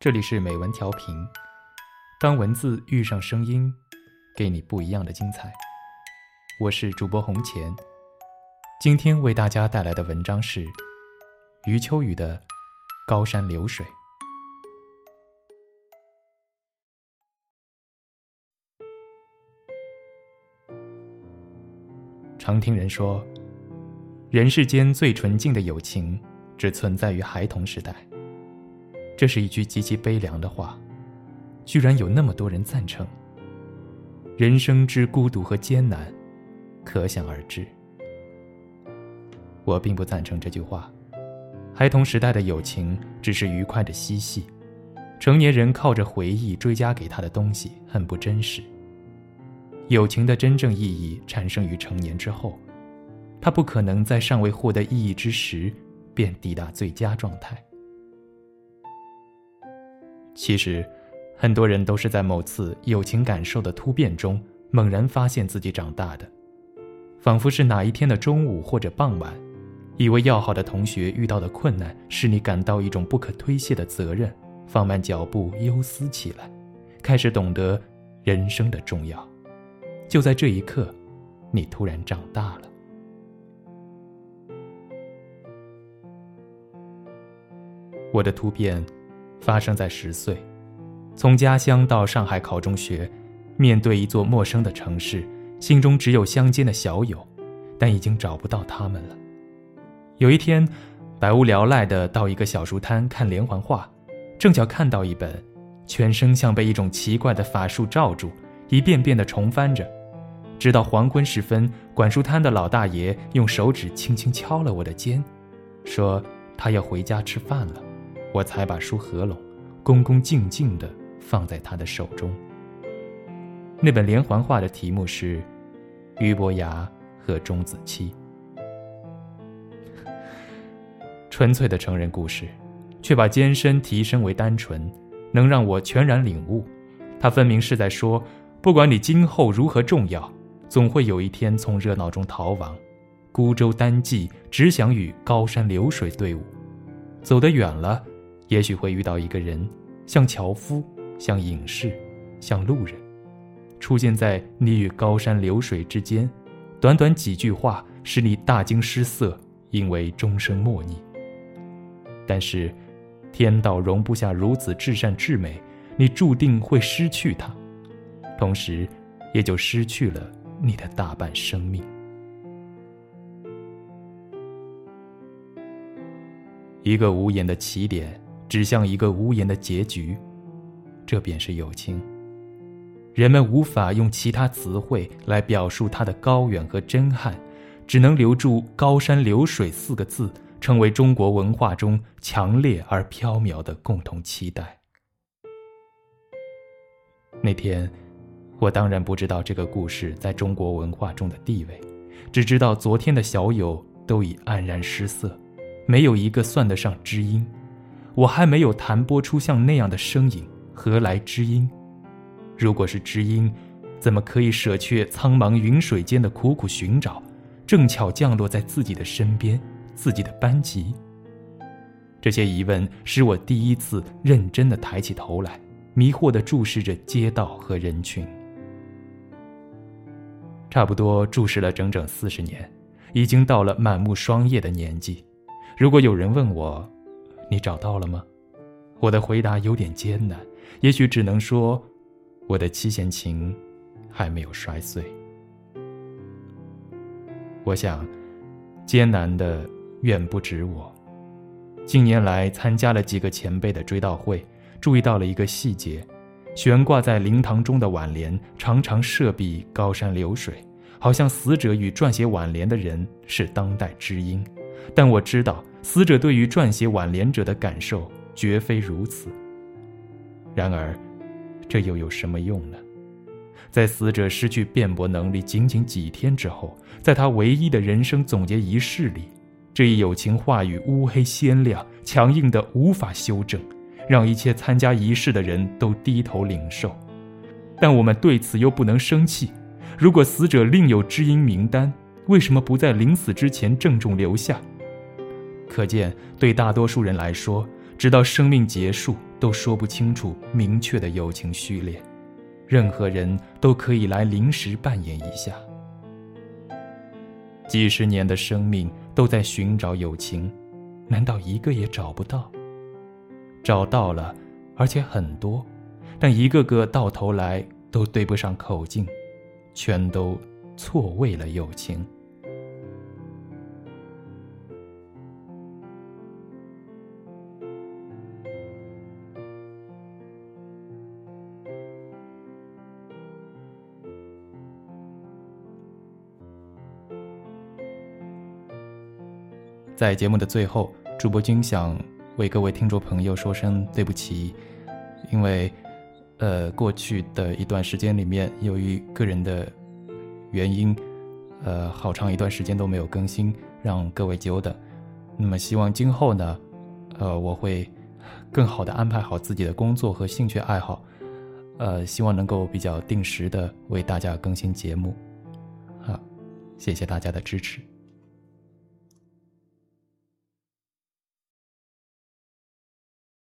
这里是美文调频，当文字遇上声音，给你不一样的精彩。我是主播红钱，今天为大家带来的文章是余秋雨的《高山流水》。常听人说，人世间最纯净的友情，只存在于孩童时代。这是一句极其悲凉的话，居然有那么多人赞成。人生之孤独和艰难，可想而知。我并不赞成这句话。孩童时代的友情只是愉快的嬉戏，成年人靠着回忆追加给他的东西很不真实。友情的真正意义产生于成年之后，他不可能在尚未获得意义之时便抵达最佳状态。其实，很多人都是在某次友情感受的突变中，猛然发现自己长大的，仿佛是哪一天的中午或者傍晚，一位要好的同学遇到的困难，使你感到一种不可推卸的责任，放慢脚步，忧思起来，开始懂得人生的重要。就在这一刻，你突然长大了。我的突变。发生在十岁，从家乡到上海考中学，面对一座陌生的城市，心中只有乡间的小友，但已经找不到他们了。有一天，百无聊赖地到一个小书摊看连环画，正巧看到一本，全身像被一种奇怪的法术罩住，一遍遍地重翻着，直到黄昏时分，管书摊的老大爷用手指轻轻敲了我的肩，说他要回家吃饭了。我才把书合拢，恭恭敬敬地放在他的手中。那本连环画的题目是《俞伯牙和钟子期》，纯粹的成人故事，却把艰深提升为单纯，能让我全然领悟。他分明是在说：不管你今后如何重要，总会有一天从热闹中逃亡，孤舟单骑，只想与高山流水对舞。走得远了。也许会遇到一个人，像樵夫，像隐士，像路人，出现在你与高山流水之间。短短几句话，使你大惊失色，因为终生莫逆。但是，天道容不下如此至善至美，你注定会失去它，同时，也就失去了你的大半生命。一个无言的起点。指向一个无言的结局，这便是友情。人们无法用其他词汇来表述它的高远和真汉，只能留住“高山流水”四个字，成为中国文化中强烈而飘渺的共同期待。那天，我当然不知道这个故事在中国文化中的地位，只知道昨天的小友都已黯然失色，没有一个算得上知音。我还没有弹拨出像那样的声音，何来知音？如果是知音，怎么可以舍却苍茫云水间的苦苦寻找，正巧降落在自己的身边，自己的班级？这些疑问使我第一次认真的抬起头来，迷惑的注视着街道和人群。差不多注视了整整四十年，已经到了满目霜叶的年纪。如果有人问我，你找到了吗？我的回答有点艰难，也许只能说，我的七弦琴还没有摔碎。我想，艰难的远不止我。近年来参加了几个前辈的追悼会，注意到了一个细节：悬挂在灵堂中的挽联常常设笔“高山流水”，好像死者与撰写挽联的人是当代知音。但我知道。死者对于撰写挽联者的感受绝非如此。然而，这又有什么用呢？在死者失去辩驳能力仅仅几天之后，在他唯一的人生总结仪式里，这一友情话语乌黑鲜亮、强硬的无法修正，让一切参加仪式的人都低头领受。但我们对此又不能生气。如果死者另有知音名单，为什么不在临死之前郑重留下？可见，对大多数人来说，直到生命结束，都说不清楚明确的友情序列，任何人都可以来临时扮演一下。几十年的生命都在寻找友情，难道一个也找不到？找到了，而且很多，但一个个到头来都对不上口径，全都错位了友情。在节目的最后，主播君想为各位听众朋友说声对不起，因为，呃，过去的一段时间里面，由于个人的原因，呃，好长一段时间都没有更新，让各位久等。那么，希望今后呢，呃，我会更好的安排好自己的工作和兴趣爱好，呃，希望能够比较定时的为大家更新节目。好，谢谢大家的支持。